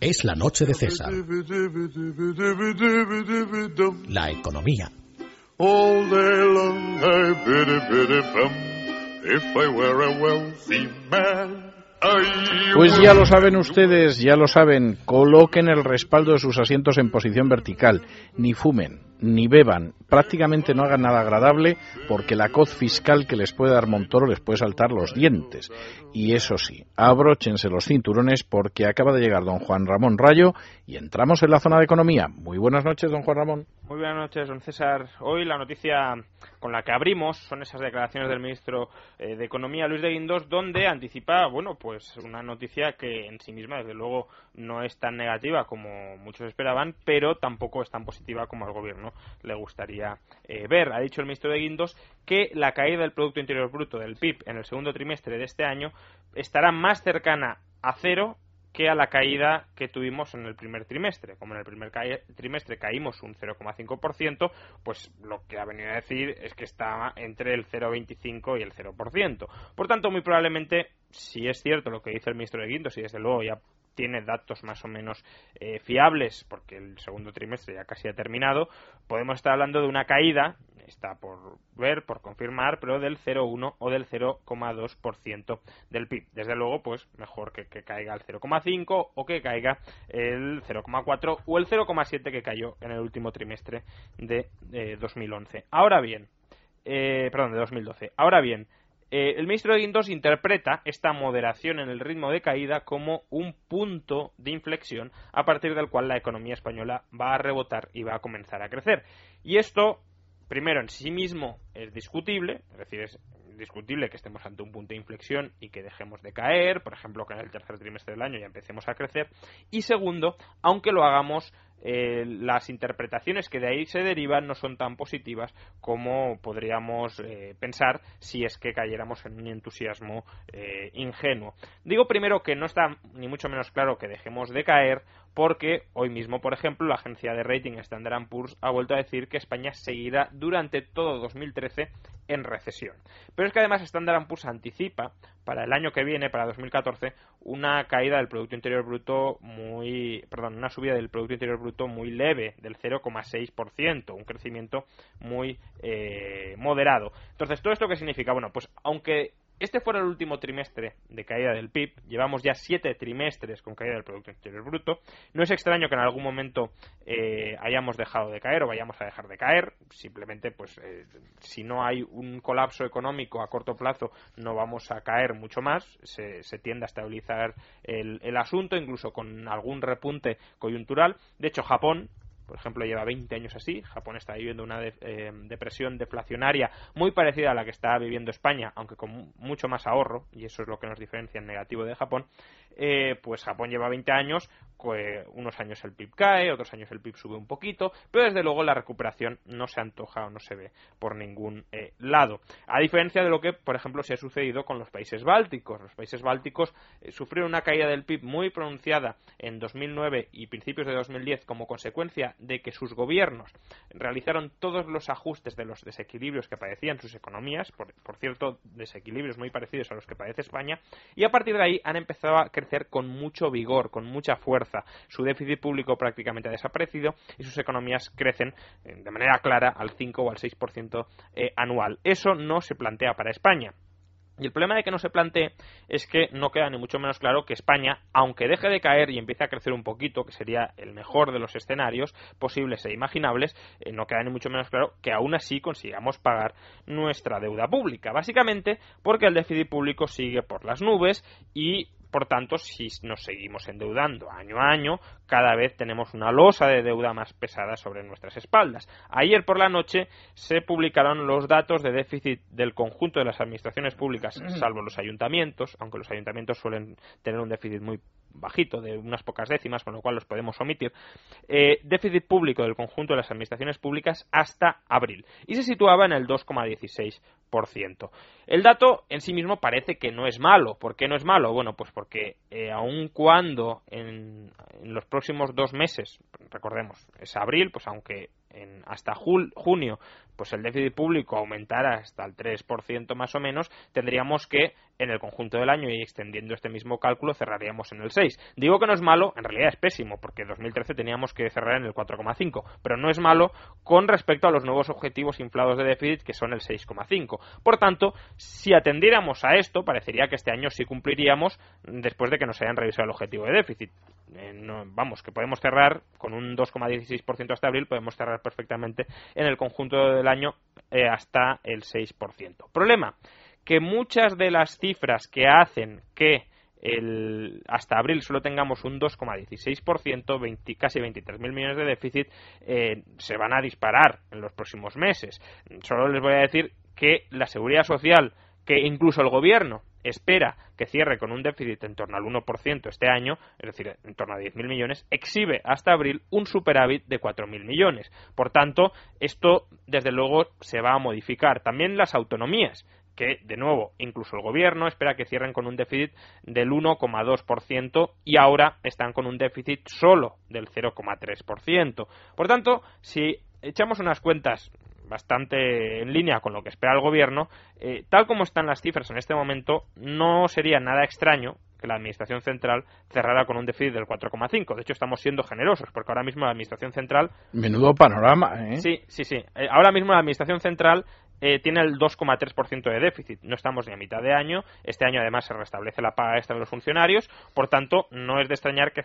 Es la noche de César. La economía. Pues ya lo saben ustedes, ya lo saben, coloquen el respaldo de sus asientos en posición vertical, ni fumen, ni beban, prácticamente no hagan nada agradable porque la coz fiscal que les puede dar Montoro les puede saltar los dientes. Y eso sí, abróchense los cinturones porque acaba de llegar don Juan Ramón Rayo y entramos en la zona de economía. Muy buenas noches, don Juan Ramón. Muy buenas noches, don César. Hoy la noticia con la que abrimos son esas declaraciones del ministro eh, de Economía, Luis de Guindos, donde anticipa, bueno, pues una noticia que en sí misma, desde luego, no es tan negativa como muchos esperaban, pero tampoco es tan positiva como al gobierno le gustaría eh, ver. Ha dicho el ministro de Guindos que la caída del Producto Interior Bruto del PIB en el segundo trimestre de este año estará más cercana a cero que a la caída que tuvimos en el primer trimestre. Como en el primer trimestre caímos un 0,5%, pues lo que ha venido a decir es que está entre el 0,25 y el 0%. Por tanto, muy probablemente, si es cierto lo que dice el ministro de Guindos, y desde luego ya tiene datos más o menos eh, fiables, porque el segundo trimestre ya casi ha terminado, podemos estar hablando de una caída, está por ver, por confirmar, pero del 0,1 o del 0,2% del PIB. Desde luego, pues mejor que, caiga el 0,5 o que caiga el 0,4 o el 0,7 que cayó en el último trimestre de 2011. Eh, Ahora bien, eh, perdón, de 2012. Ahora bien, eh, el ministro de Guindos interpreta esta moderación en el ritmo de caída como un punto de inflexión a partir del cual la economía española va a rebotar y va a comenzar a crecer. Y esto, primero, en sí mismo es discutible, es decir, es discutible que estemos ante un punto de inflexión y que dejemos de caer, por ejemplo, que en el tercer trimestre del año ya empecemos a crecer. Y segundo, aunque lo hagamos eh, las interpretaciones que de ahí se derivan no son tan positivas como podríamos eh, pensar si es que cayéramos en un entusiasmo eh, ingenuo. Digo primero que no está ni mucho menos claro que dejemos de caer porque hoy mismo, por ejemplo, la agencia de rating Standard Poor's ha vuelto a decir que España seguirá durante todo 2013 en recesión. Pero es que además Standard Poor's anticipa para el año que viene, para 2014, una caída del Producto Interior Bruto muy, perdón, una subida del Producto Interior Bruto muy leve, del 0,6%, un crecimiento muy eh, moderado. Entonces, ¿todo esto qué significa? Bueno, pues aunque este fuera el último trimestre de caída del PIB, llevamos ya siete trimestres con caída del Producto Interior Bruto. No es extraño que en algún momento eh, hayamos dejado de caer o vayamos a dejar de caer. Simplemente, pues, eh, si no hay un colapso económico a corto plazo, no vamos a caer mucho más. Se, tiende a estabilizar el, el asunto, incluso con algún repunte coyuntural. De hecho, Japón por ejemplo, lleva 20 años así. Japón está viviendo una eh, depresión deflacionaria muy parecida a la que está viviendo España, aunque con mucho más ahorro, y eso es lo que nos diferencia en negativo de Japón. Eh, pues Japón lleva 20 años, unos años el PIB cae, otros años el PIB sube un poquito, pero desde luego la recuperación no se antoja o no se ve por ningún eh, lado. A diferencia de lo que, por ejemplo, se ha sucedido con los países bálticos. Los países bálticos sufrieron una caída del PIB muy pronunciada en 2009 y principios de 2010 como consecuencia de que sus gobiernos realizaron todos los ajustes de los desequilibrios que padecían sus economías, por, cierto, desequilibrios muy parecidos a los que padece España, y a partir de ahí han empezado a crecer con mucho vigor, con mucha fuerza. Su déficit público prácticamente ha desaparecido y sus economías crecen eh, de manera clara al 5 o al 6% eh, anual. Eso no se plantea para España. Y el problema de que no se plantee es que no queda ni mucho menos claro que España, aunque deje de caer y empiece a crecer un poquito, que sería el mejor de los escenarios posibles e imaginables, eh, no queda ni mucho menos claro que aún así consigamos pagar nuestra deuda pública. Básicamente porque el déficit público sigue por las nubes y por tanto, si nos seguimos endeudando año a año, cada vez tenemos una losa de deuda más pesada sobre nuestras espaldas. Ayer por la noche se publicaron los datos de déficit del conjunto de las administraciones públicas, salvo los ayuntamientos, aunque los ayuntamientos suelen tener un déficit muy bajito, de unas pocas décimas, con lo cual los podemos omitir, eh, déficit público del conjunto de las administraciones públicas hasta abril. Y se situaba en el 2,16%. El dato en sí mismo parece que no es malo. ¿Por qué no es malo? Bueno, pues porque eh, aun cuando en, los próximos dos meses, recordemos, es abril, pues aunque en, hasta junio pues el déficit público aumentara hasta el 3% más o menos, tendríamos que en el conjunto del año y extendiendo este mismo cálculo cerraríamos en el 6. Digo que no es malo, en realidad es pésimo, porque en 2013 teníamos que cerrar en el 4,5, pero no es malo con respecto a los nuevos objetivos inflados de déficit que son el 6,5. Por tanto, si atendiéramos a esto, parecería que este año sí cumpliríamos después de que nos hayan revisado el objetivo de déficit. Eh, vamos, que podemos cerrar con un 2,16% hasta abril, podemos cerrar perfectamente en el conjunto del año eh, hasta el 6%. Problema, que muchas de las cifras que hacen que el, hasta abril solo tengamos un 2,16%, casi 23.000 millones de déficit, eh, se van a disparar en los próximos meses. Solo les voy a decir que la seguridad social, que incluso el gobierno espera que cierre con un déficit en torno al 1% este año, es decir, en torno a 10.000 millones, exhibe hasta abril un superávit de 4.000 millones. Por tanto, esto, desde luego, se va a modificar. También las autonomías que, de nuevo, incluso el gobierno espera que cierren con un déficit del 1,2% y ahora están con un déficit solo del 0,3%. Por tanto, si echamos unas cuentas bastante en línea con lo que espera el gobierno, eh, tal como están las cifras en este momento, no sería nada extraño que la Administración Central cerrara con un déficit del 4,5. De hecho, estamos siendo generosos, porque ahora mismo la Administración Central... Menudo panorama, ¿eh? Sí, sí, sí. Eh, ahora mismo la Administración Central eh, tiene el 2,3% de déficit. No estamos ni a mitad de año. Este año, además, se restablece la paga extra de los funcionarios. Por tanto, no es de extrañar que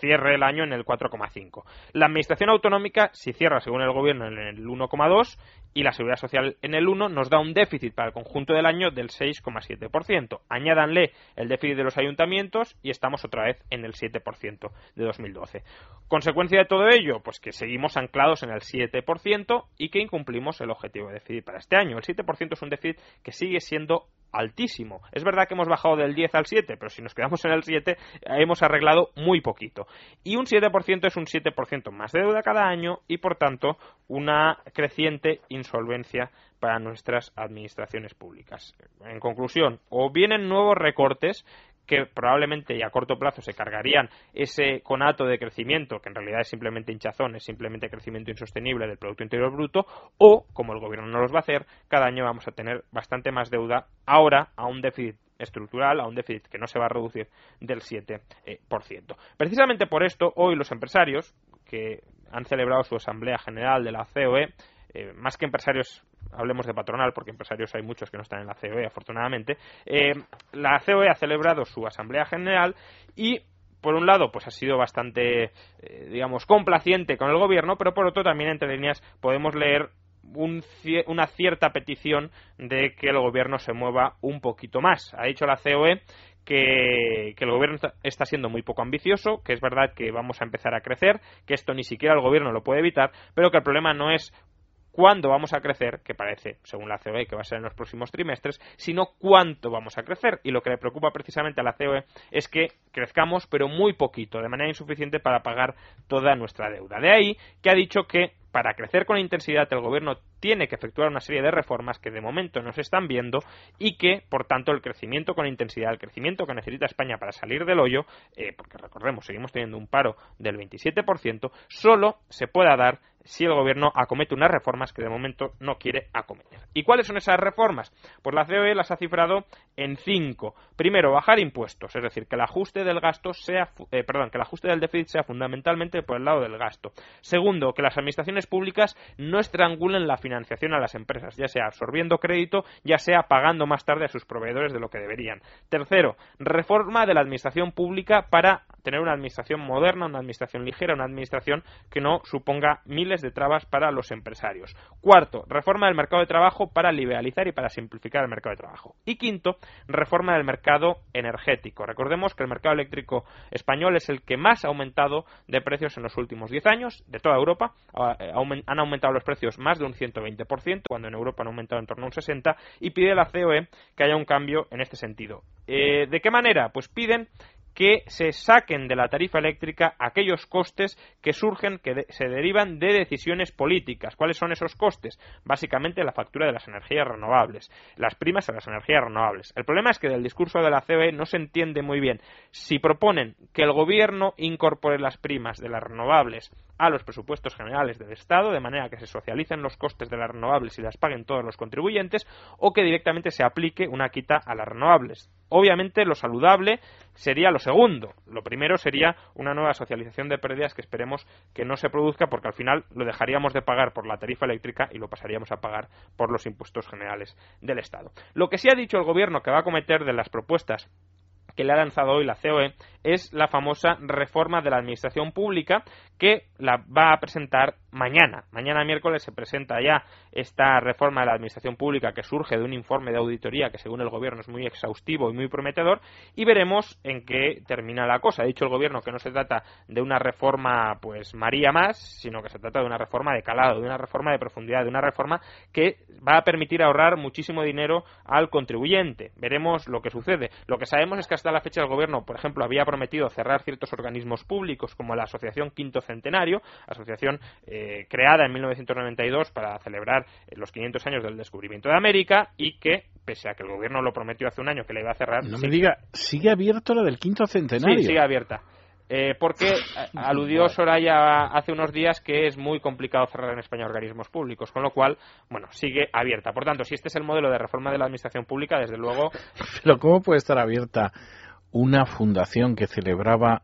cierre el año en el 4,5. La Administración Autonómica, si cierra, según el Gobierno, en el 1,2 y la Seguridad Social en el 1, nos da un déficit para el conjunto del año del 6,7%. Añádanle el déficit de los ayuntamientos y estamos otra vez en el 7% de 2012. Consecuencia de todo ello, pues que seguimos anclados en el 7% y que incumplimos el objetivo de déficit para este año. El 7% es un déficit que sigue siendo altísimo. Es verdad que hemos bajado del 10 al 7, pero si nos quedamos en el 7 hemos arreglado muy poquito. Y un 7% es un 7% más de deuda cada año y por tanto una creciente insolvencia para nuestras administraciones públicas. En conclusión, o vienen nuevos recortes que probablemente y a corto plazo se cargarían ese conato de crecimiento, que en realidad es simplemente hinchazón, es simplemente crecimiento insostenible del Producto Interior Bruto, o, como el Gobierno no los va a hacer, cada año vamos a tener bastante más deuda, ahora a un déficit estructural, a un déficit que no se va a reducir del 7%. Eh, Precisamente por esto, hoy los empresarios que han celebrado su Asamblea General de la COE, eh, más que empresarios hablemos de patronal, porque empresarios hay muchos que no están en la COE, afortunadamente, eh, la COE ha celebrado su Asamblea General y por un lado, pues ha sido bastante, eh, digamos, complaciente con el gobierno, pero por otro también entre líneas podemos leer una cierta petición de que el gobierno se mueva un poquito más. Ha dicho la COE que, que, el gobierno está siendo muy poco ambicioso, que es verdad que vamos a empezar a crecer, que esto ni siquiera el gobierno lo puede evitar, pero que el problema no es cuándo vamos a crecer, que parece, según la COE, que va a ser en los próximos trimestres, sino cuánto vamos a crecer. Y lo que le preocupa precisamente a la COE es que crezcamos, pero muy poquito, de manera insuficiente para pagar toda nuestra deuda. De ahí que ha dicho que para crecer con intensidad el gobierno tiene que efectuar una serie de reformas que de momento no se están viendo y que, por tanto, el crecimiento con intensidad, el crecimiento que necesita España para salir del hoyo, eh, porque recordemos, seguimos teniendo un paro del 27%, solo se pueda dar si el gobierno acomete unas reformas que de momento no quiere acometer. ¿Y cuáles son esas reformas? Pues la COE las ha cifrado en cinco. Primero, bajar impuestos, es decir, que el ajuste del gasto sea, eh, perdón, que el ajuste del déficit sea fundamentalmente por el lado del gasto. Segundo, que las administraciones públicas no estrangulen la financiación a las empresas, ya sea absorbiendo crédito, ya sea pagando más tarde a sus proveedores de lo que deberían. Tercero, reforma de la administración pública para tener una administración moderna, una administración ligera, una administración que no suponga miles de trabas para los empresarios. Cuarto, reforma del mercado de trabajo para liberalizar y para simplificar el mercado de trabajo. Y quinto, reforma del mercado energético. Recordemos que el mercado eléctrico español es el que más ha aumentado de precios en los últimos 10 años de toda Europa. Eh, han aumentado los precios más de un 120%, cuando en Europa han aumentado en torno a un 60%, y pide la COE que haya un cambio en este sentido. Eh, ¿De qué manera? Pues piden que se saquen de la tarifa eléctrica aquellos costes que surgen, que se derivan de decisiones políticas. ¿Cuáles son esos costes? Básicamente la factura de las energías renovables, las primas a las energías renovables. El problema es que del discurso de la COE no se entiende muy bien si proponen que el gobierno incorpore las primas de las renovables a los presupuestos generales del Estado, de manera que se socialicen los costes de las renovables y las paguen todos los contribuyentes, o que directamente se aplique una quita a las renovables. Obviamente lo saludable sería lo segundo. Lo primero sería una nueva socialización de pérdidas que esperemos que no se produzca porque al final lo dejaríamos de pagar por la tarifa eléctrica y lo pasaríamos a pagar por los impuestos generales del Estado. Lo que sí ha dicho el Gobierno que va a cometer de las propuestas que le ha lanzado hoy la COE es la famosa reforma de la administración pública que la va a presentar mañana. Mañana miércoles se presenta ya esta reforma de la administración pública que surge de un informe de auditoría que según el gobierno es muy exhaustivo y muy prometedor y veremos en qué termina la cosa. Ha dicho el gobierno que no se trata de una reforma pues María más, sino que se trata de una reforma de calado, de una reforma de profundidad, de una reforma que va a permitir ahorrar muchísimo dinero al contribuyente. Veremos lo que sucede. Lo que sabemos es que hasta la fecha el gobierno, por ejemplo, había prometido cerrar ciertos organismos públicos como la Asociación Quinto Centenario, asociación eh, creada en 1992 para celebrar eh, los 500 años del descubrimiento de América y que, pese a que el gobierno lo prometió hace un año que la iba a cerrar. No me diga, ¿sigue abierto la del Quinto Centenario? Sí, sigue abierta. Eh, porque aludió Soraya hace unos días que es muy complicado cerrar en España organismos públicos, con lo cual, bueno, sigue abierta. Por tanto, si este es el modelo de reforma de la administración pública, desde luego. Pero ¿cómo puede estar abierta una fundación que celebraba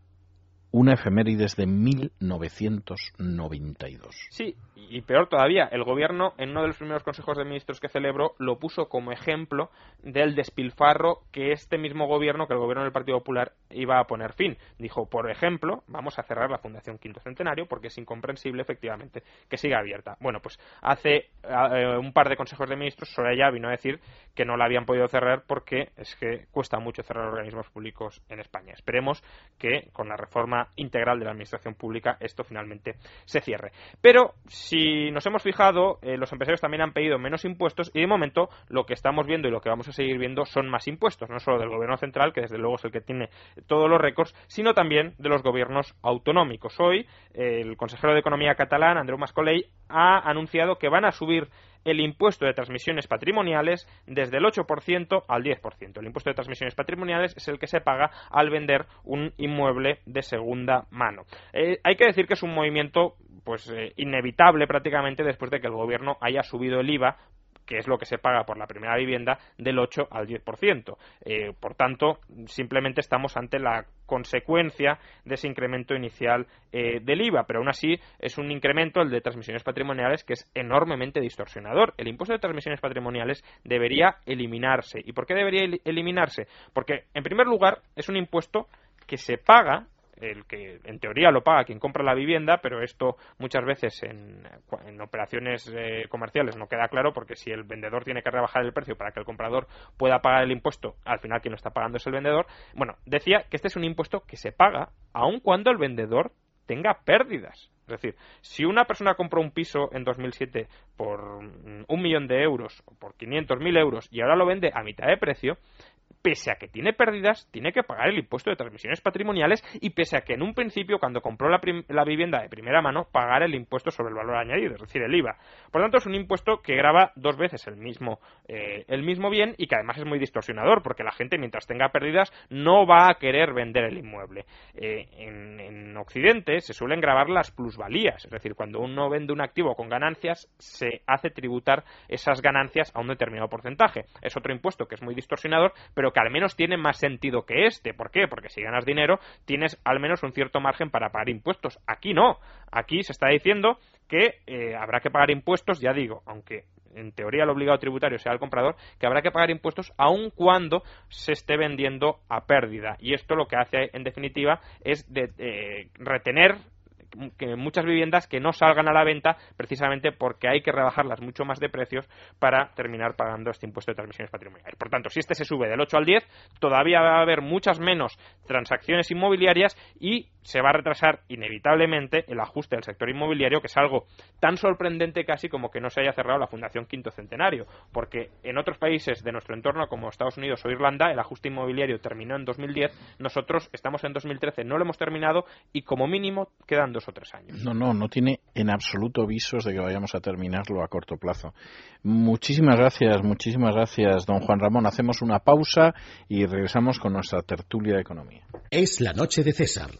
una efemérides de 1992. Sí, y peor todavía, el gobierno en uno de los primeros consejos de ministros que celebró lo puso como ejemplo del despilfarro que este mismo gobierno, que el gobierno del Partido Popular iba a poner fin. Dijo, por ejemplo, vamos a cerrar la Fundación Quinto Centenario porque es incomprensible efectivamente que siga abierta. Bueno, pues hace eh, un par de consejos de ministros Soraya vino a decir que no la habían podido cerrar porque es que cuesta mucho cerrar organismos públicos en España. Esperemos que con la reforma integral de la administración pública esto finalmente se cierre. Pero si nos hemos fijado, eh, los empresarios también han pedido menos impuestos y de momento lo que estamos viendo y lo que vamos a seguir viendo son más impuestos, no solo del gobierno central, que desde luego es el que tiene todos los récords, sino también de los gobiernos autonómicos. Hoy el consejero de Economía catalán, Andreu Mascolell, ha anunciado que van a subir el impuesto de transmisiones patrimoniales desde el 8% al 10%. El impuesto de transmisiones patrimoniales es el que se paga al vender un inmueble de segunda mano. Eh, hay que decir que es un movimiento pues eh, inevitable prácticamente después de que el gobierno haya subido el IVA que es lo que se paga por la primera vivienda, del 8 al 10%. Eh, por tanto, simplemente estamos ante la consecuencia de ese incremento inicial eh, del IVA, pero aún así es un incremento, el de transmisiones patrimoniales, que es enormemente distorsionador. El impuesto de transmisiones patrimoniales debería eliminarse. ¿Y por qué debería eliminarse? Porque, en primer lugar, es un impuesto que se paga el que en teoría lo paga quien compra la vivienda, pero esto muchas veces en, operaciones eh, comerciales no queda claro porque si el vendedor tiene que rebajar el precio para que el comprador pueda pagar el impuesto, al final quien lo está pagando es el vendedor. Bueno, decía que este es un impuesto que se paga aun cuando el vendedor tenga pérdidas. Es decir, si una persona compró un piso en 2007 por un millón de euros o por 500.000 euros y ahora lo vende a mitad de precio, pese a que tiene pérdidas, tiene que pagar el impuesto de transmisiones patrimoniales y pese a que en un principio, cuando compró la, vivienda de primera mano, pagar el impuesto sobre el valor añadido, es decir, el IVA. Por tanto, es un impuesto que graba dos veces el mismo, eh, el mismo bien y que además es muy distorsionador, porque la gente, mientras tenga pérdidas, no va a querer vender el inmueble. Eh, en, en Occidente se suelen grabar las plusvalías, es decir, cuando uno vende un activo con ganancias, se hace tributar esas ganancias a un determinado porcentaje. Es otro impuesto que es muy distorsionador, pero que al menos tiene más sentido que este. ¿Por qué? Porque si ganas dinero tienes al menos un cierto margen para pagar impuestos. Aquí no. Aquí se está diciendo que eh, habrá que pagar impuestos, ya digo, aunque en teoría el obligado tributario sea el comprador, que habrá que pagar impuestos aun cuando se esté vendiendo a pérdida. Y esto lo que hace, en definitiva, es de, eh, retener que muchas viviendas que no salgan a la venta precisamente porque hay que rebajarlas mucho más de precios para terminar pagando este impuesto de transmisiones patrimoniales. Por tanto, si este se sube del 8 al 10, todavía va a haber muchas menos transacciones inmobiliarias y se va a retrasar inevitablemente el ajuste del sector inmobiliario, que es algo tan sorprendente casi como que no se haya cerrado la Fundación Quinto Centenario, porque en otros países de nuestro entorno, como Estados Unidos o Irlanda, el ajuste inmobiliario terminó en 2010, nosotros estamos en 2013, no lo hemos terminado y como mínimo quedan dos o tres años. No, no, no tiene en absoluto visos de que vayamos a terminarlo a corto plazo. Muchísimas gracias, muchísimas gracias, don Juan Ramón. Hacemos una pausa y regresamos con nuestra tertulia de economía. Es la noche de César.